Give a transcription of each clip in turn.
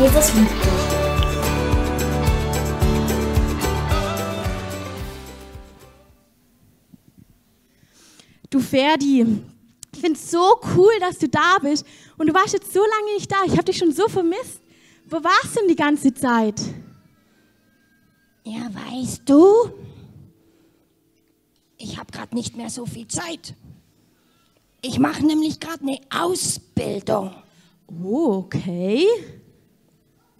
Jesus liebt dich. Du Ferdi, ich finde es so cool, dass du da bist. Und du warst jetzt so lange nicht da. Ich habe dich schon so vermisst. Wo warst du denn die ganze Zeit? Ja, weißt du, ich habe gerade nicht mehr so viel Zeit. Ich mache nämlich gerade eine Ausbildung Oh, okay.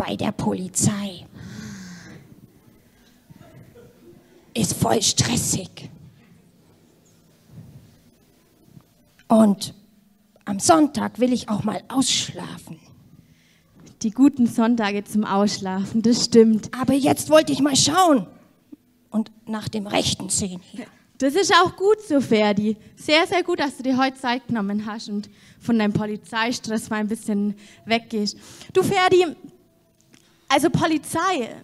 Bei der Polizei. Ist voll stressig. Und am Sonntag will ich auch mal ausschlafen. Die guten Sonntage zum Ausschlafen, das stimmt. Aber jetzt wollte ich mal schauen und nach dem Rechten sehen hier. Das ist auch gut so, Ferdi. Sehr, sehr gut, dass du dir heute Zeit genommen hast und von deinem Polizeistress mal ein bisschen weggehst. Du, Ferdi, also Polizei,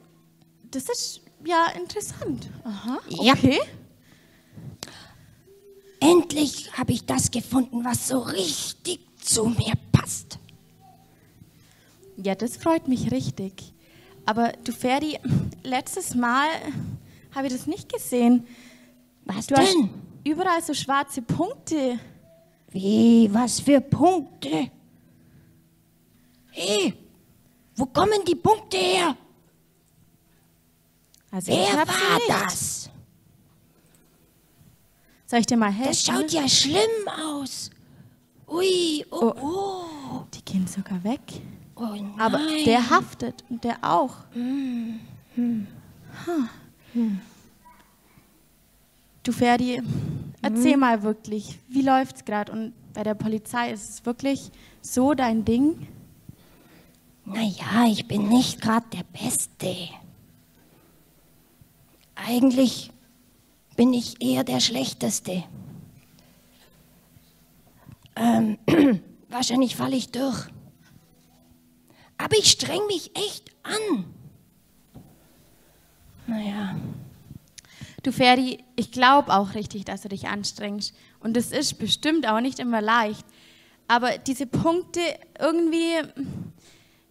das ist ja interessant. Aha, Ja. okay. Endlich habe ich das gefunden, was so richtig zu mir passt. Ja, das freut mich richtig. Aber du, Ferdi, letztes Mal habe ich das nicht gesehen. Was Du hast denn? überall so schwarze Punkte. Wie, was für Punkte? Hey, wo kommen die Punkte her? Also Wer war das? Soll ich dir mal Das helfen? schaut ja schlimm aus. Ui, oh, oh. Die gehen sogar weg. oh nein. Aber der haftet und der auch. Ha. Du Ferdi, erzähl mal wirklich, wie läuft's gerade? Und bei der Polizei ist es wirklich so dein Ding? Naja, ich bin nicht gerade der Beste. Eigentlich bin ich eher der Schlechteste. Ähm, wahrscheinlich falle ich durch. Aber ich streng mich echt an. Naja, Du Ferdi, ich glaube auch richtig, dass du dich anstrengst. Und es ist bestimmt auch nicht immer leicht. Aber diese Punkte irgendwie,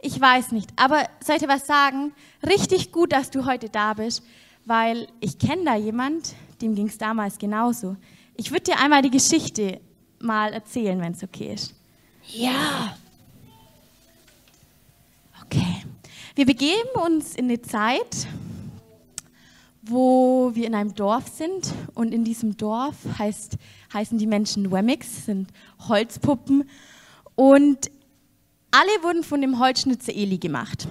ich weiß nicht. Aber soll ich dir was sagen? Richtig gut, dass du heute da bist, weil ich kenne da jemand, dem ging es damals genauso. Ich würde dir einmal die Geschichte mal erzählen, wenn es okay ist. ja, Okay. Wir begeben uns in eine Zeit, wo wir in einem Dorf sind und in diesem Dorf heißt, heißen die Menschen Wemmix, sind Holzpuppen und alle wurden von dem Holzschnitzer Eli gemacht.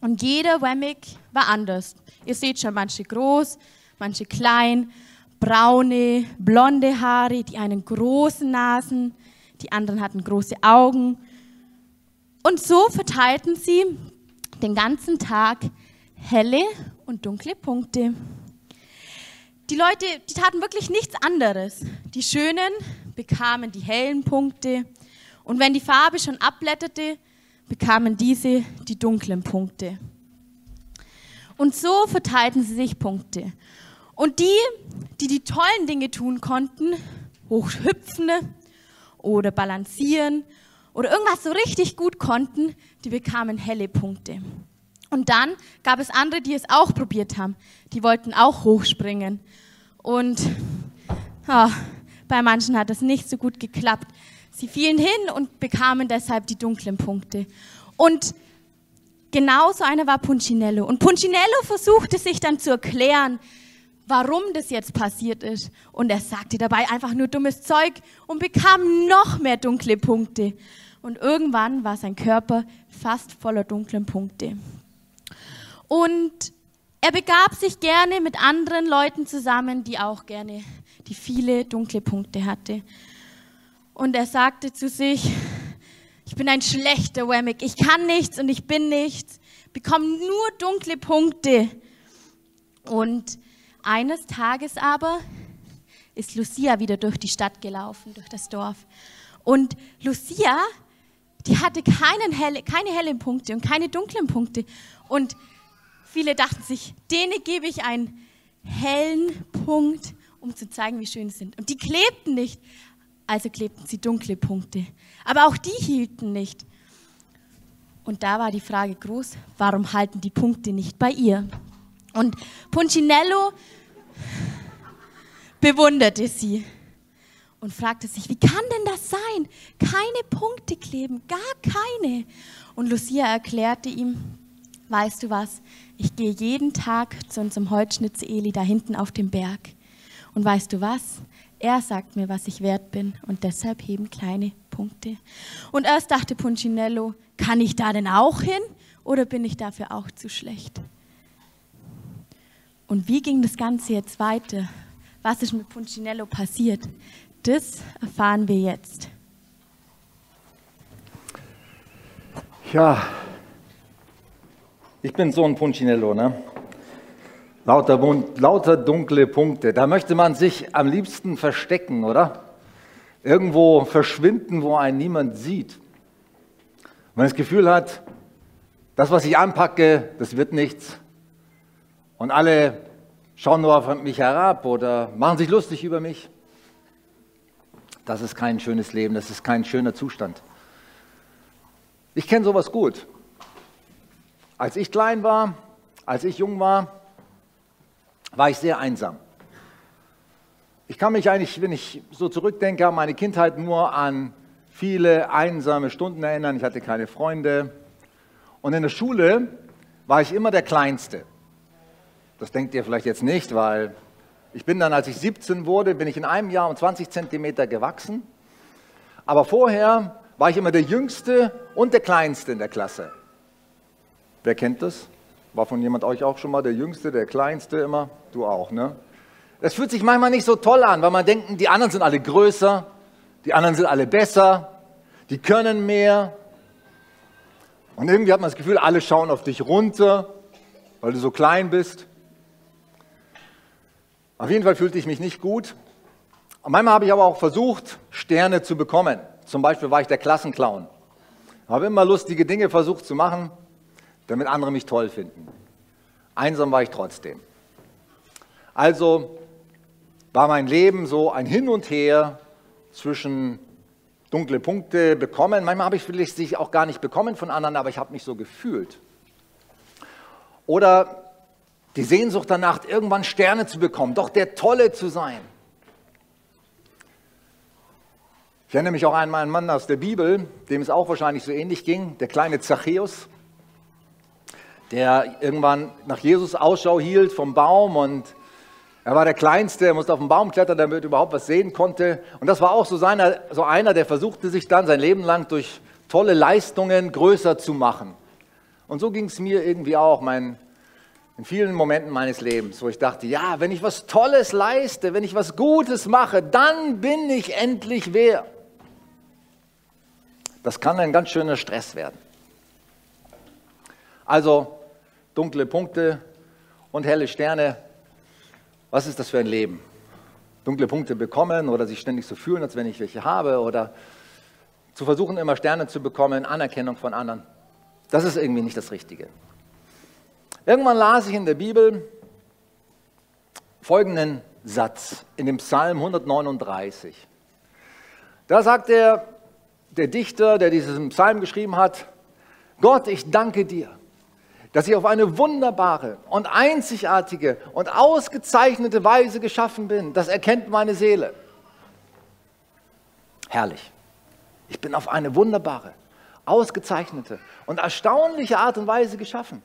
Und jeder Wemmig war anders. Ihr seht schon, manche groß, manche klein, braune, blonde Haare, die einen großen Nasen, die anderen hatten große Augen. Und so verteilten sie den ganzen Tag helle und dunkle Punkte. Die Leute, die taten wirklich nichts anderes. Die Schönen bekamen die hellen Punkte und wenn die Farbe schon abblätterte, bekamen diese die dunklen Punkte. Und so verteilten sie sich Punkte. Und die, die die tollen Dinge tun konnten, hochhüpfen oder balancieren oder irgendwas so richtig gut konnten, die bekamen helle Punkte. Und dann gab es andere, die es auch probiert haben. Die wollten auch hochspringen. Und ja, bei manchen hat das nicht so gut geklappt. Sie fielen hin und bekamen deshalb die dunklen Punkte. Und genauso einer war Punchinello. Und Punchinello versuchte sich dann zu erklären, warum das jetzt passiert ist. Und er sagte dabei einfach nur dummes Zeug und bekam noch mehr dunkle Punkte. Und irgendwann war sein Körper fast voller dunklen Punkte. Und er begab sich gerne mit anderen Leuten zusammen, die auch gerne die viele dunkle Punkte hatte. Und er sagte zu sich, ich bin ein schlechter Wemmick, ich kann nichts und ich bin nichts, bekomme nur dunkle Punkte. Und eines Tages aber ist Lucia wieder durch die Stadt gelaufen, durch das Dorf. Und Lucia, die hatte keinen helle, keine hellen Punkte und keine dunklen Punkte. Und viele dachten sich, denen gebe ich einen hellen Punkt, um zu zeigen, wie schön sie sind. Und die klebten nicht, also klebten sie dunkle Punkte. Aber auch die hielten nicht. Und da war die Frage groß, warum halten die Punkte nicht bei ihr? Und Punchinello bewunderte sie und fragte sich, wie kann denn das sein? Keine Punkte kleben, gar keine. Und Lucia erklärte ihm, weißt du was, ich gehe jeden Tag zu unserem Holzschnitzer da hinten auf dem Berg. Und weißt du was? Er sagt mir, was ich wert bin und deshalb heben kleine Punkte. Und erst dachte Punchinello, kann ich da denn auch hin oder bin ich dafür auch zu schlecht? Und wie ging das Ganze jetzt weiter? Was ist mit Punchinello passiert? Das erfahren wir jetzt. Ja, ich bin so ein Punchinello, ne? Lauter, lauter dunkle Punkte. Da möchte man sich am liebsten verstecken, oder? Irgendwo verschwinden, wo einen niemand sieht. Wenn man das Gefühl hat, das, was ich anpacke, das wird nichts. Und alle schauen nur auf mich herab oder machen sich lustig über mich. Das ist kein schönes Leben, das ist kein schöner Zustand. Ich kenne sowas gut. Als ich klein war, als ich jung war, war ich sehr einsam. Ich kann mich eigentlich, wenn ich so zurückdenke, an meine Kindheit nur an viele einsame Stunden erinnern. Ich hatte keine Freunde. Und in der Schule war ich immer der Kleinste. Das denkt ihr vielleicht jetzt nicht, weil ich bin dann, als ich 17 wurde, bin ich in einem Jahr um 20 Zentimeter gewachsen. Aber vorher war ich immer der Jüngste und der Kleinste in der Klasse. Wer kennt das? War von jemand euch auch schon mal der Jüngste, der Kleinste immer? Du auch, ne? Es fühlt sich manchmal nicht so toll an, weil man denkt, die anderen sind alle größer, die anderen sind alle besser, die können mehr. Und irgendwie hat man das Gefühl, alle schauen auf dich runter, weil du so klein bist. Auf jeden Fall fühlte ich mich nicht gut. Manchmal habe ich aber auch versucht, Sterne zu bekommen. Zum Beispiel war ich der Klassenclown. Habe immer lustige Dinge versucht zu machen, damit andere mich toll finden. Einsam war ich trotzdem. Also war mein Leben so ein Hin und Her zwischen dunkle Punkte bekommen. Manchmal habe ich vielleicht sie auch gar nicht bekommen von anderen, aber ich habe mich so gefühlt. Oder die Sehnsucht danach, irgendwann Sterne zu bekommen, doch der Tolle zu sein. Ich erinnere mich auch an einen Mann aus der Bibel, dem es auch wahrscheinlich so ähnlich ging, der kleine Zachäus der irgendwann nach Jesus Ausschau hielt vom Baum und er war der Kleinste, er musste auf den Baum klettern, damit er überhaupt was sehen konnte. Und das war auch so, seiner, so einer, der versuchte sich dann sein Leben lang durch tolle Leistungen größer zu machen. Und so ging es mir irgendwie auch mein, in vielen Momenten meines Lebens, wo ich dachte, ja, wenn ich was Tolles leiste, wenn ich was Gutes mache, dann bin ich endlich wer. Das kann ein ganz schöner Stress werden. Also dunkle Punkte und helle Sterne. Was ist das für ein Leben? Dunkle Punkte bekommen oder sich ständig so fühlen, als wenn ich welche habe oder zu versuchen, immer Sterne zu bekommen, Anerkennung von anderen. Das ist irgendwie nicht das Richtige. Irgendwann las ich in der Bibel folgenden Satz in dem Psalm 139. Da sagt der, der Dichter, der diesen Psalm geschrieben hat, Gott, ich danke dir, dass ich auf eine wunderbare und einzigartige und ausgezeichnete Weise geschaffen bin. Das erkennt meine Seele. Herrlich. Ich bin auf eine wunderbare, ausgezeichnete und erstaunliche Art und Weise geschaffen.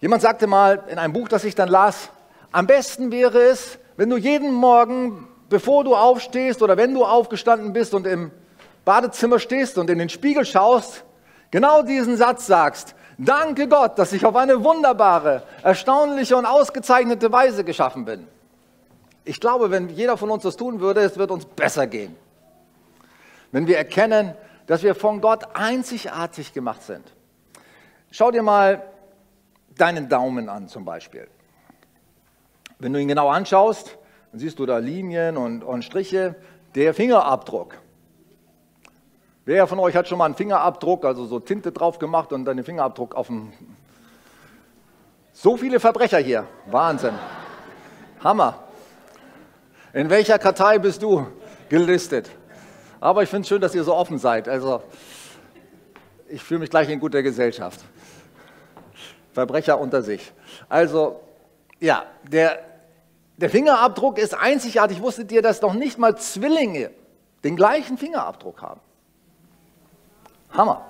Jemand sagte mal in einem Buch, das ich dann las, am besten wäre es, wenn du jeden Morgen, bevor du aufstehst oder wenn du aufgestanden bist und im Badezimmer stehst und in den Spiegel schaust, genau diesen Satz sagst, Danke Gott, dass ich auf eine wunderbare, erstaunliche und ausgezeichnete Weise geschaffen bin. Ich glaube, wenn jeder von uns das tun würde, es wird uns besser gehen. Wenn wir erkennen, dass wir von Gott einzigartig gemacht sind. Schau dir mal deinen Daumen an zum Beispiel. Wenn du ihn genau anschaust, dann siehst du da Linien und, und Striche. Der Fingerabdruck Wer von euch hat schon mal einen Fingerabdruck, also so Tinte drauf gemacht und dann den Fingerabdruck auf dem... So viele Verbrecher hier. Wahnsinn. Hammer. In welcher Kartei bist du gelistet? Aber ich finde es schön, dass ihr so offen seid. Also ich fühle mich gleich in guter Gesellschaft. Verbrecher unter sich. Also, ja, der, der Fingerabdruck ist einzigartig. Wusstet ihr, dass noch nicht mal Zwillinge den gleichen Fingerabdruck haben? Hammer.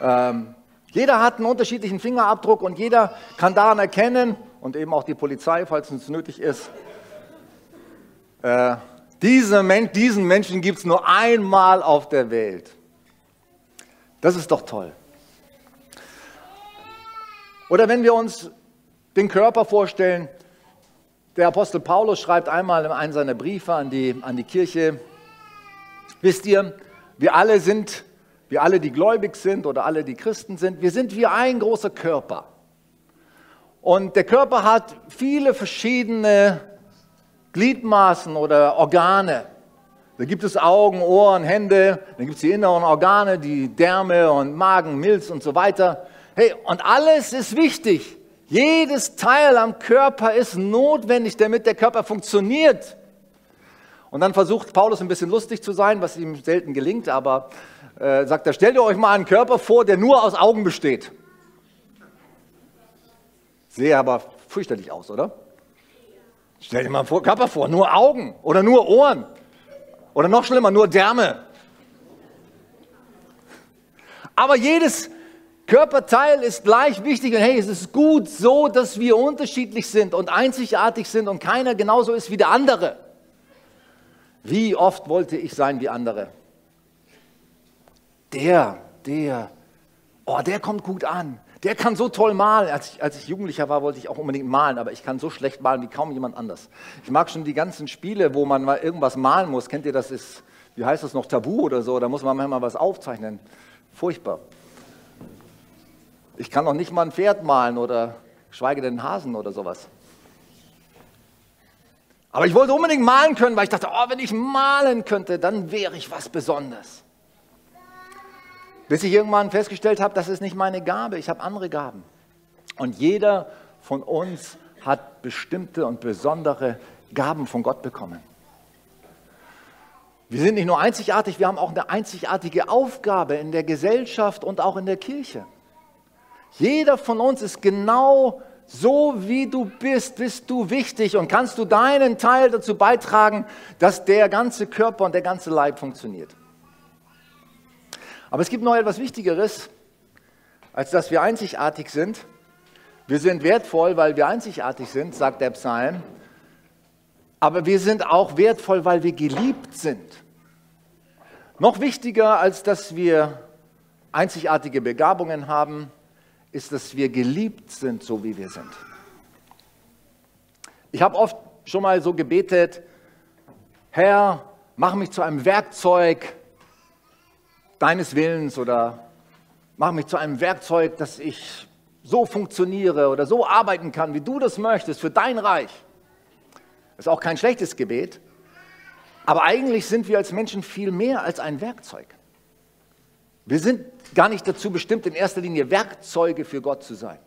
Ähm, jeder hat einen unterschiedlichen Fingerabdruck und jeder kann daran erkennen, und eben auch die Polizei, falls es nötig ist, äh, diese Men diesen Menschen gibt es nur einmal auf der Welt. Das ist doch toll. Oder wenn wir uns den Körper vorstellen, der Apostel Paulus schreibt einmal in einem seiner Briefe an die, an die Kirche, wisst ihr, wir alle sind, wir alle, die gläubig sind oder alle, die Christen sind, wir sind wie ein großer Körper. Und der Körper hat viele verschiedene Gliedmaßen oder Organe. Da gibt es Augen, Ohren, Hände, dann gibt es die inneren Organe, die Därme und Magen, Milz und so weiter. Hey, und alles ist wichtig. Jedes Teil am Körper ist notwendig, damit der Körper funktioniert. Und dann versucht Paulus ein bisschen lustig zu sein, was ihm selten gelingt, aber äh, sagt er, stellt ihr euch mal einen Körper vor, der nur aus Augen besteht. Sehe aber fürchterlich aus, oder? Stell dir mal einen Körper vor, nur Augen oder nur Ohren oder noch schlimmer, nur Därme. Aber jedes Körperteil ist gleich wichtig und hey, es ist gut so, dass wir unterschiedlich sind und einzigartig sind und keiner genauso ist wie der andere. Wie oft wollte ich sein wie andere? Der, der, oh, der kommt gut an. Der kann so toll malen. Als ich, als ich Jugendlicher war, wollte ich auch unbedingt malen, aber ich kann so schlecht malen wie kaum jemand anders. Ich mag schon die ganzen Spiele, wo man mal irgendwas malen muss. Kennt ihr das? Ist, wie heißt das noch, Tabu oder so? Da muss man manchmal was aufzeichnen. Furchtbar. Ich kann noch nicht mal ein Pferd malen oder schweige denn einen Hasen oder sowas. Aber ich wollte unbedingt malen können, weil ich dachte, oh, wenn ich malen könnte, dann wäre ich was Besonderes. Bis ich irgendwann festgestellt habe, das ist nicht meine Gabe, ich habe andere Gaben. Und jeder von uns hat bestimmte und besondere Gaben von Gott bekommen. Wir sind nicht nur einzigartig, wir haben auch eine einzigartige Aufgabe in der Gesellschaft und auch in der Kirche. Jeder von uns ist genau so, wie du bist, bist du wichtig und kannst du deinen Teil dazu beitragen, dass der ganze Körper und der ganze Leib funktioniert. Aber es gibt noch etwas Wichtigeres, als dass wir einzigartig sind. Wir sind wertvoll, weil wir einzigartig sind, sagt der Psalm. Aber wir sind auch wertvoll, weil wir geliebt sind. Noch wichtiger, als dass wir einzigartige Begabungen haben, ist, dass wir geliebt sind, so wie wir sind. Ich habe oft schon mal so gebetet, Herr, mach mich zu einem Werkzeug deines Willens oder mach mich zu einem Werkzeug, dass ich so funktioniere oder so arbeiten kann, wie du das möchtest, für dein Reich. Das ist auch kein schlechtes Gebet, aber eigentlich sind wir als Menschen viel mehr als ein Werkzeug. Wir sind gar nicht dazu bestimmt, in erster Linie Werkzeuge für Gott zu sein.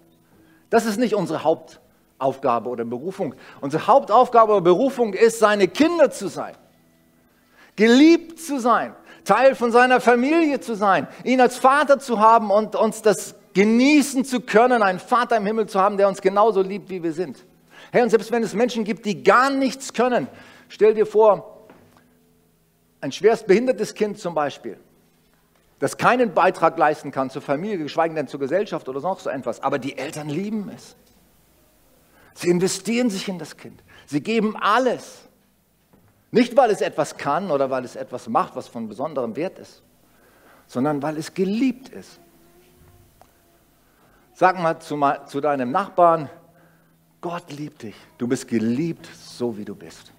Das ist nicht unsere Hauptaufgabe oder Berufung. Unsere Hauptaufgabe oder Berufung ist, seine Kinder zu sein, geliebt zu sein, Teil von seiner Familie zu sein, ihn als Vater zu haben und uns das genießen zu können, einen Vater im Himmel zu haben, der uns genauso liebt, wie wir sind. Hey, und selbst wenn es Menschen gibt, die gar nichts können, stell dir vor, ein schwerst behindertes Kind zum Beispiel, das keinen Beitrag leisten kann zur Familie, geschweige denn zur Gesellschaft oder sonst so etwas, aber die Eltern lieben es. Sie investieren sich in das Kind. Sie geben alles. Nicht, weil es etwas kann oder weil es etwas macht, was von besonderem Wert ist, sondern weil es geliebt ist. Sag mal zu, zu deinem Nachbarn, Gott liebt dich. Du bist geliebt, so wie du bist.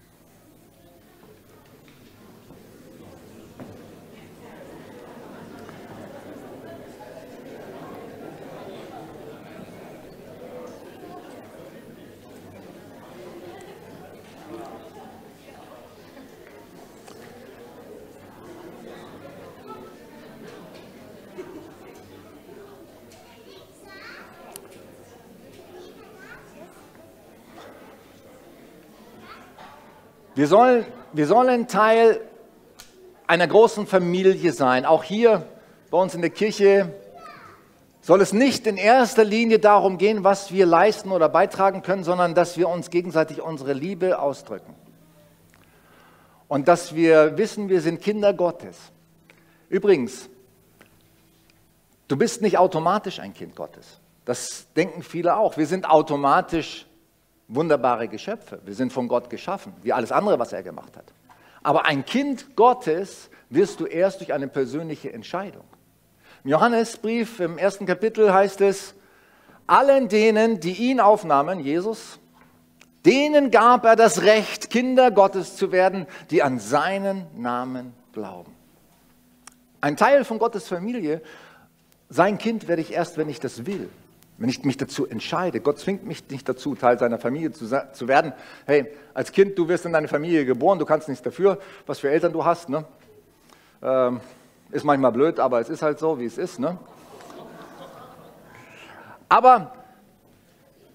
Wir sollen, wir sollen Teil einer großen Familie sein. Auch hier bei uns in der Kirche soll es nicht in erster Linie darum gehen, was wir leisten oder beitragen können, sondern dass wir uns gegenseitig unsere Liebe ausdrücken. Und dass wir wissen, wir sind Kinder Gottes. Übrigens, du bist nicht automatisch ein Kind Gottes. Das denken viele auch. Wir sind automatisch wunderbare Geschöpfe. Wir sind von Gott geschaffen, wie alles andere, was er gemacht hat. Aber ein Kind Gottes wirst du erst durch eine persönliche Entscheidung. Im Johannesbrief im ersten Kapitel heißt es, allen denen, die ihn aufnahmen, Jesus, denen gab er das Recht, Kinder Gottes zu werden, die an seinen Namen glauben. Ein Teil von Gottes Familie, sein Kind werde ich erst, wenn ich das will wenn ich mich dazu entscheide. Gott zwingt mich nicht dazu, Teil seiner Familie zu, zu werden. Hey, als Kind, du wirst in deine Familie geboren, du kannst nichts dafür, was für Eltern du hast. Ne? Ähm, ist manchmal blöd, aber es ist halt so, wie es ist. Ne? Aber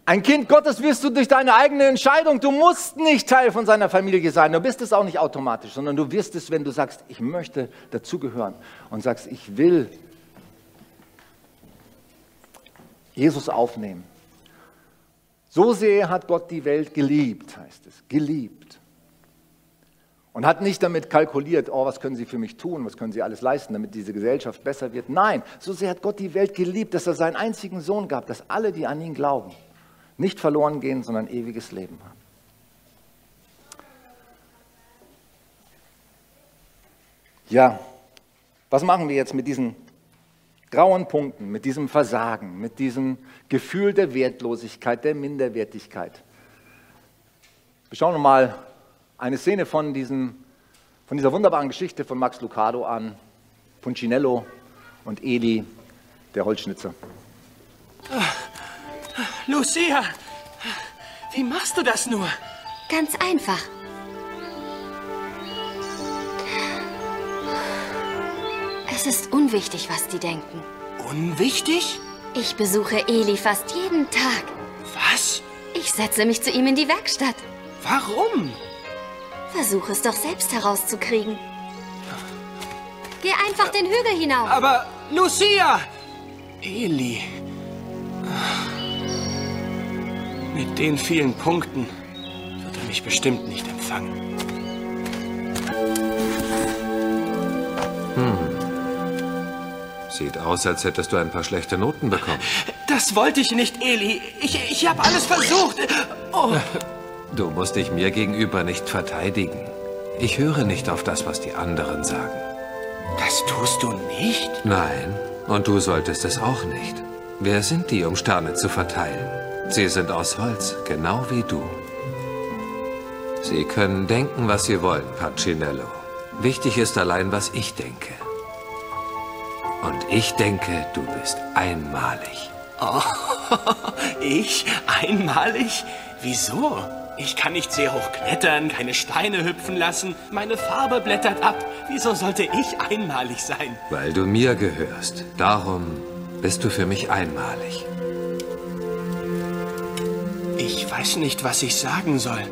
ein Kind Gottes wirst du durch deine eigene Entscheidung. Du musst nicht Teil von seiner Familie sein. Du bist es auch nicht automatisch, sondern du wirst es, wenn du sagst, ich möchte dazugehören und sagst, ich will Jesus aufnehmen. So sehr hat Gott die Welt geliebt, heißt es, geliebt. Und hat nicht damit kalkuliert, oh, was können Sie für mich tun, was können Sie alles leisten, damit diese Gesellschaft besser wird. Nein, so sehr hat Gott die Welt geliebt, dass er seinen einzigen Sohn gab, dass alle, die an ihn glauben, nicht verloren gehen, sondern ewiges Leben haben. Ja, was machen wir jetzt mit diesen grauen Punkten, mit diesem Versagen, mit diesem Gefühl der Wertlosigkeit, der Minderwertigkeit. Wir schauen uns mal eine Szene von, diesem, von dieser wunderbaren Geschichte von Max Lucado an, Puncinello und Eli, der Holzschnitzer. Lucia, wie machst du das nur? Ganz einfach. Es ist unwichtig, was die denken. Unwichtig? Ich besuche Eli fast jeden Tag. Was? Ich setze mich zu ihm in die Werkstatt. Warum? Versuch es doch selbst herauszukriegen. Geh einfach den Hügel hinauf. Aber, Lucia! Eli. Mit den vielen Punkten wird er mich bestimmt nicht empfangen. Sieht aus, als hättest du ein paar schlechte Noten bekommen. Das wollte ich nicht, Eli. Ich, ich habe alles versucht. Oh. Du musst dich mir gegenüber nicht verteidigen. Ich höre nicht auf das, was die anderen sagen. Das tust du nicht? Nein, und du solltest es auch nicht. Wer sind die, um Sterne zu verteilen? Sie sind aus Holz, genau wie du. Sie können denken, was sie wollen, Pacinello. Wichtig ist allein, was ich denke. Und ich denke, du bist einmalig. Oh, ich? Einmalig? Wieso? Ich kann nicht sehr hoch klettern, keine Steine hüpfen lassen, meine Farbe blättert ab. Wieso sollte ich einmalig sein? Weil du mir gehörst. Darum bist du für mich einmalig. Ich weiß nicht, was ich sagen soll.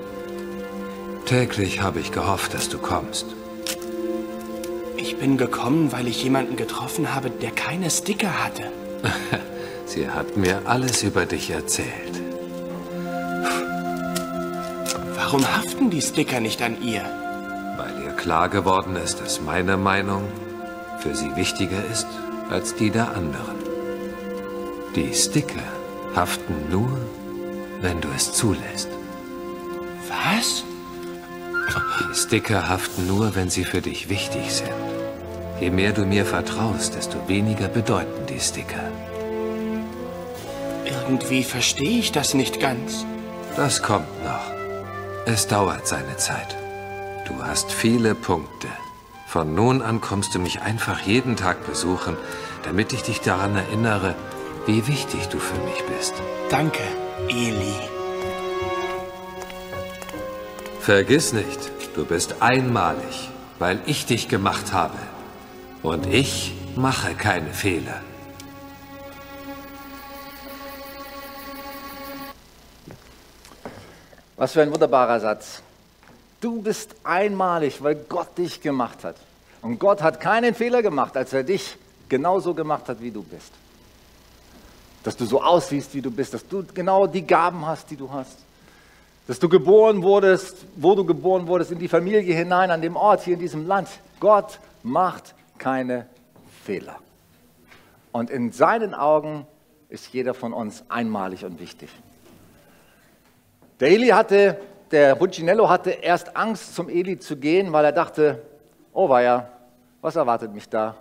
Täglich habe ich gehofft, dass du kommst. Ich bin gekommen, weil ich jemanden getroffen habe, der keine Sticker hatte. Sie hat mir alles über dich erzählt. Warum haften die Sticker nicht an ihr? Weil ihr klar geworden ist, dass meine Meinung für sie wichtiger ist als die der anderen. Die Sticker haften nur, wenn du es zulässt. Was? Die Sticker haften nur, wenn sie für dich wichtig sind. Je mehr du mir vertraust, desto weniger bedeuten die Sticker. Irgendwie verstehe ich das nicht ganz. Das kommt noch. Es dauert seine Zeit. Du hast viele Punkte. Von nun an kommst du mich einfach jeden Tag besuchen, damit ich dich daran erinnere, wie wichtig du für mich bist. Danke, Eli. Vergiss nicht, du bist einmalig, weil ich dich gemacht habe. Und ich mache keine Fehler. Was für ein wunderbarer Satz. Du bist einmalig, weil Gott dich gemacht hat. Und Gott hat keinen Fehler gemacht, als er dich genauso gemacht hat, wie du bist. Dass du so aussiehst, wie du bist, dass du genau die Gaben hast, die du hast. Dass du geboren wurdest, wo du geboren wurdest, in die Familie hinein, an dem Ort, hier in diesem Land. Gott macht keine Fehler. Und in seinen Augen ist jeder von uns einmalig und wichtig. Der Eli hatte, der Buccinello hatte erst Angst, zum Eli zu gehen, weil er dachte, oh weia, was erwartet mich da?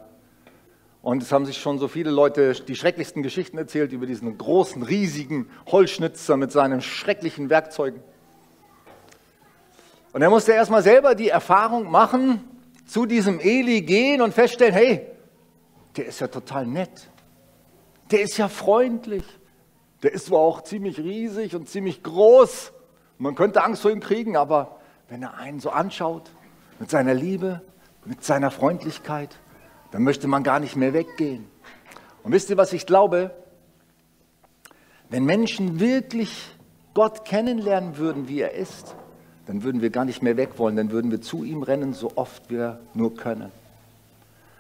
Und es haben sich schon so viele Leute die schrecklichsten Geschichten erzählt über diesen großen, riesigen Holzschnitzer mit seinen schrecklichen Werkzeugen. Und er musste erstmal selber die Erfahrung machen, zu diesem Eli gehen und feststellen, hey, der ist ja total nett. Der ist ja freundlich. Der ist zwar auch ziemlich riesig und ziemlich groß. Man könnte Angst vor ihm kriegen, aber wenn er einen so anschaut, mit seiner Liebe, mit seiner Freundlichkeit, dann möchte man gar nicht mehr weggehen. Und wisst ihr, was ich glaube? Wenn Menschen wirklich Gott kennenlernen würden, wie er ist, dann würden wir gar nicht mehr weg wollen, dann würden wir zu ihm rennen, so oft wir nur können.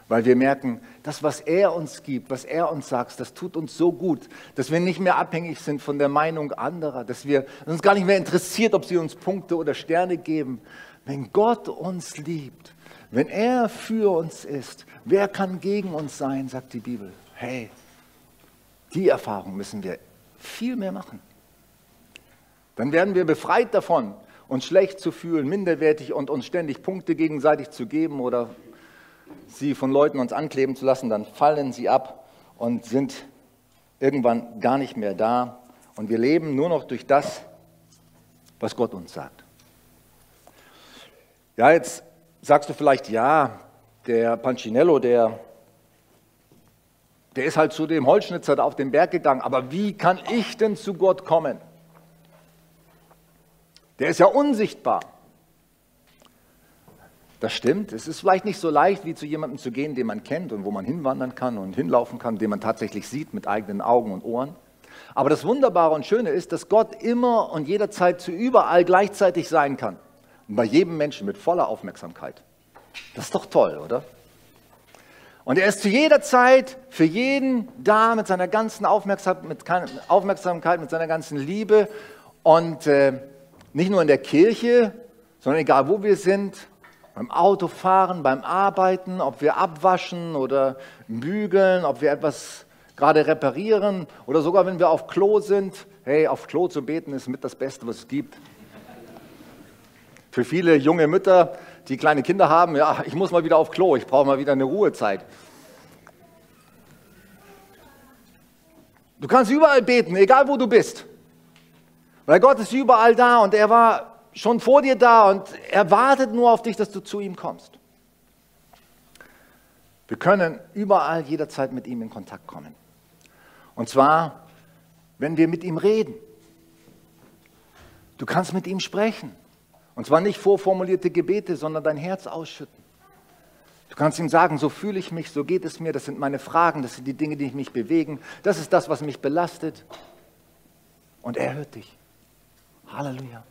Weil wir merken, das, was er uns gibt, was er uns sagt, das tut uns so gut, dass wir nicht mehr abhängig sind von der Meinung anderer, dass wir uns gar nicht mehr interessiert, ob sie uns Punkte oder Sterne geben. Wenn Gott uns liebt, wenn er für uns ist, wer kann gegen uns sein, sagt die Bibel. Hey, die Erfahrung müssen wir viel mehr machen. Dann werden wir befreit davon, uns schlecht zu fühlen, minderwertig und uns ständig Punkte gegenseitig zu geben oder sie von Leuten uns ankleben zu lassen, dann fallen sie ab und sind irgendwann gar nicht mehr da. Und wir leben nur noch durch das, was Gott uns sagt. Ja, jetzt sagst du vielleicht, ja, der Pancinello, der, der ist halt zu dem Holzschnitzer da auf den Berg gegangen, aber wie kann ich denn zu Gott kommen? Der ist ja unsichtbar. Das stimmt. Es ist vielleicht nicht so leicht, wie zu jemandem zu gehen, den man kennt und wo man hinwandern kann und hinlaufen kann, den man tatsächlich sieht mit eigenen Augen und Ohren. Aber das Wunderbare und Schöne ist, dass Gott immer und jederzeit zu überall gleichzeitig sein kann. Und bei jedem Menschen mit voller Aufmerksamkeit. Das ist doch toll, oder? Und er ist zu jeder Zeit für jeden da mit seiner ganzen Aufmerksamkeit, mit seiner ganzen Liebe und äh, nicht nur in der Kirche, sondern egal wo wir sind, beim Autofahren, beim Arbeiten, ob wir abwaschen oder bügeln, ob wir etwas gerade reparieren oder sogar wenn wir auf Klo sind. Hey, auf Klo zu beten ist mit das Beste, was es gibt. Für viele junge Mütter, die kleine Kinder haben, ja, ich muss mal wieder auf Klo, ich brauche mal wieder eine Ruhezeit. Du kannst überall beten, egal wo du bist. Weil Gott ist überall da und er war schon vor dir da und er wartet nur auf dich, dass du zu ihm kommst. Wir können überall jederzeit mit ihm in Kontakt kommen. Und zwar, wenn wir mit ihm reden. Du kannst mit ihm sprechen. Und zwar nicht vorformulierte Gebete, sondern dein Herz ausschütten. Du kannst ihm sagen, so fühle ich mich, so geht es mir, das sind meine Fragen, das sind die Dinge, die mich bewegen, das ist das, was mich belastet. Und er hört dich. Halleluja.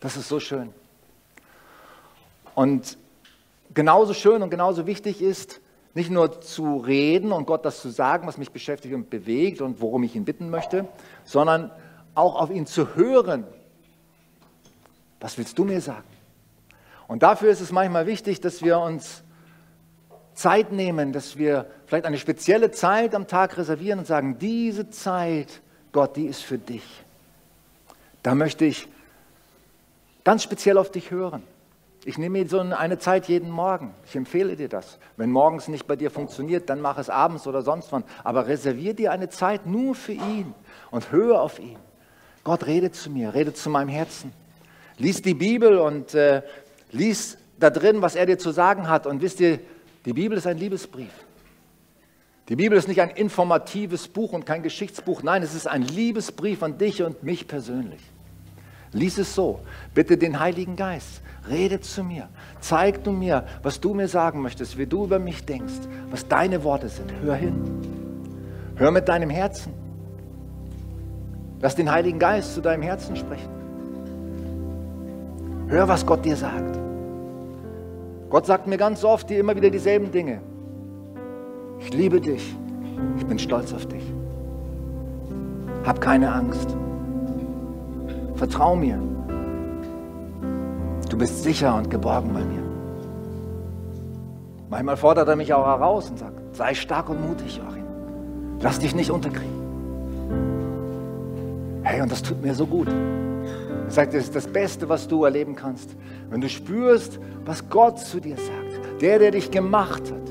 Das ist so schön. Und genauso schön und genauso wichtig ist, nicht nur zu reden und Gott das zu sagen, was mich beschäftigt und bewegt und worum ich ihn bitten möchte, sondern auch auf ihn zu hören. Was willst du mir sagen? Und dafür ist es manchmal wichtig, dass wir uns Zeit nehmen, dass wir vielleicht eine spezielle Zeit am Tag reservieren und sagen, diese Zeit, Gott, die ist für dich. Da möchte ich ganz speziell auf dich hören. Ich nehme mir so eine Zeit jeden Morgen. Ich empfehle dir das. Wenn morgens nicht bei dir funktioniert, dann mach es abends oder sonst wann. Aber reservier dir eine Zeit nur für ihn und höre auf ihn. Gott redet zu mir, redet zu meinem Herzen. Lies die Bibel und äh, lies da drin, was er dir zu sagen hat. Und wisst ihr, die Bibel ist ein Liebesbrief. Die Bibel ist nicht ein informatives Buch und kein Geschichtsbuch. Nein, es ist ein Liebesbrief an dich und mich persönlich. Lies es so. Bitte den Heiligen Geist. Rede zu mir. Zeig du mir, was du mir sagen möchtest, wie du über mich denkst, was deine Worte sind. Hör hin. Hör mit deinem Herzen. Lass den Heiligen Geist zu deinem Herzen sprechen. Hör, was Gott dir sagt. Gott sagt mir ganz oft immer wieder dieselben Dinge. Ich liebe dich. Ich bin stolz auf dich. Hab keine Angst. Vertrau mir. Du bist sicher und geborgen bei mir. Manchmal fordert er mich auch heraus und sagt, sei stark und mutig, Joachim. Lass dich nicht unterkriegen. Hey, und das tut mir so gut. Er sagt, das ist das Beste, was du erleben kannst. Wenn du spürst, was Gott zu dir sagt. Der, der dich gemacht hat.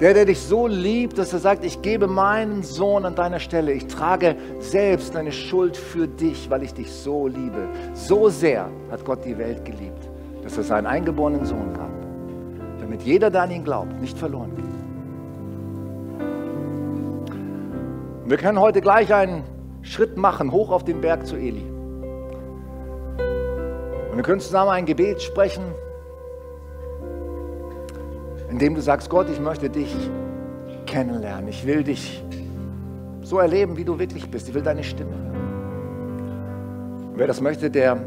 Der, der dich so liebt, dass er sagt, ich gebe meinen Sohn an deiner Stelle. Ich trage selbst deine Schuld für dich, weil ich dich so liebe. So sehr hat Gott die Welt geliebt, dass er seinen eingeborenen Sohn gab damit jeder, der an ihn glaubt, nicht verloren geht. Wir können heute gleich einen Schritt machen, hoch auf den Berg zu Eli. Und wir können zusammen ein Gebet sprechen, in dem du sagst, Gott, ich möchte dich kennenlernen. Ich will dich so erleben, wie du wirklich bist. Ich will deine Stimme hören. Wer das möchte, der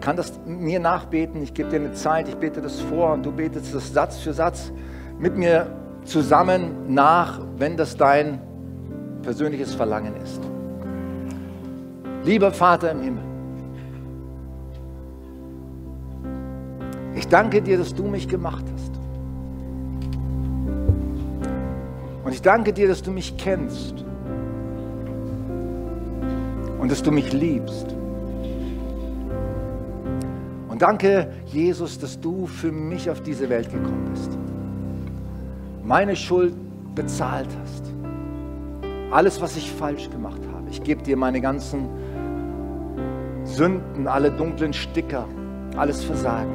kann das mir nachbeten. Ich gebe dir eine Zeit, ich bete das vor und du betest das Satz für Satz mit mir zusammen nach, wenn das dein persönliches Verlangen ist. Lieber Vater im Himmel, ich danke dir, dass du mich gemacht hast. Und ich danke dir, dass du mich kennst und dass du mich liebst. Und danke, Jesus, dass du für mich auf diese Welt gekommen bist. Meine Schuld bezahlt hast. Alles, was ich falsch gemacht habe. Ich gebe dir meine ganzen Sünden, alle dunklen Sticker, alles Versagen.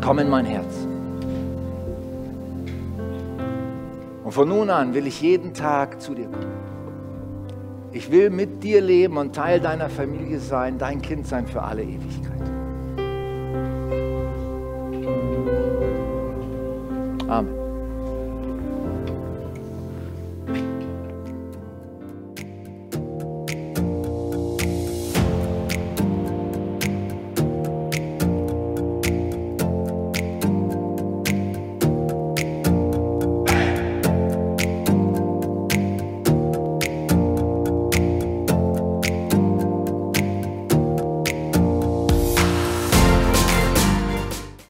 Komm in mein Herz. Und von nun an will ich jeden Tag zu dir kommen. Ich will mit dir leben und Teil deiner Familie sein, dein Kind sein für alle Ewigkeit. Amen.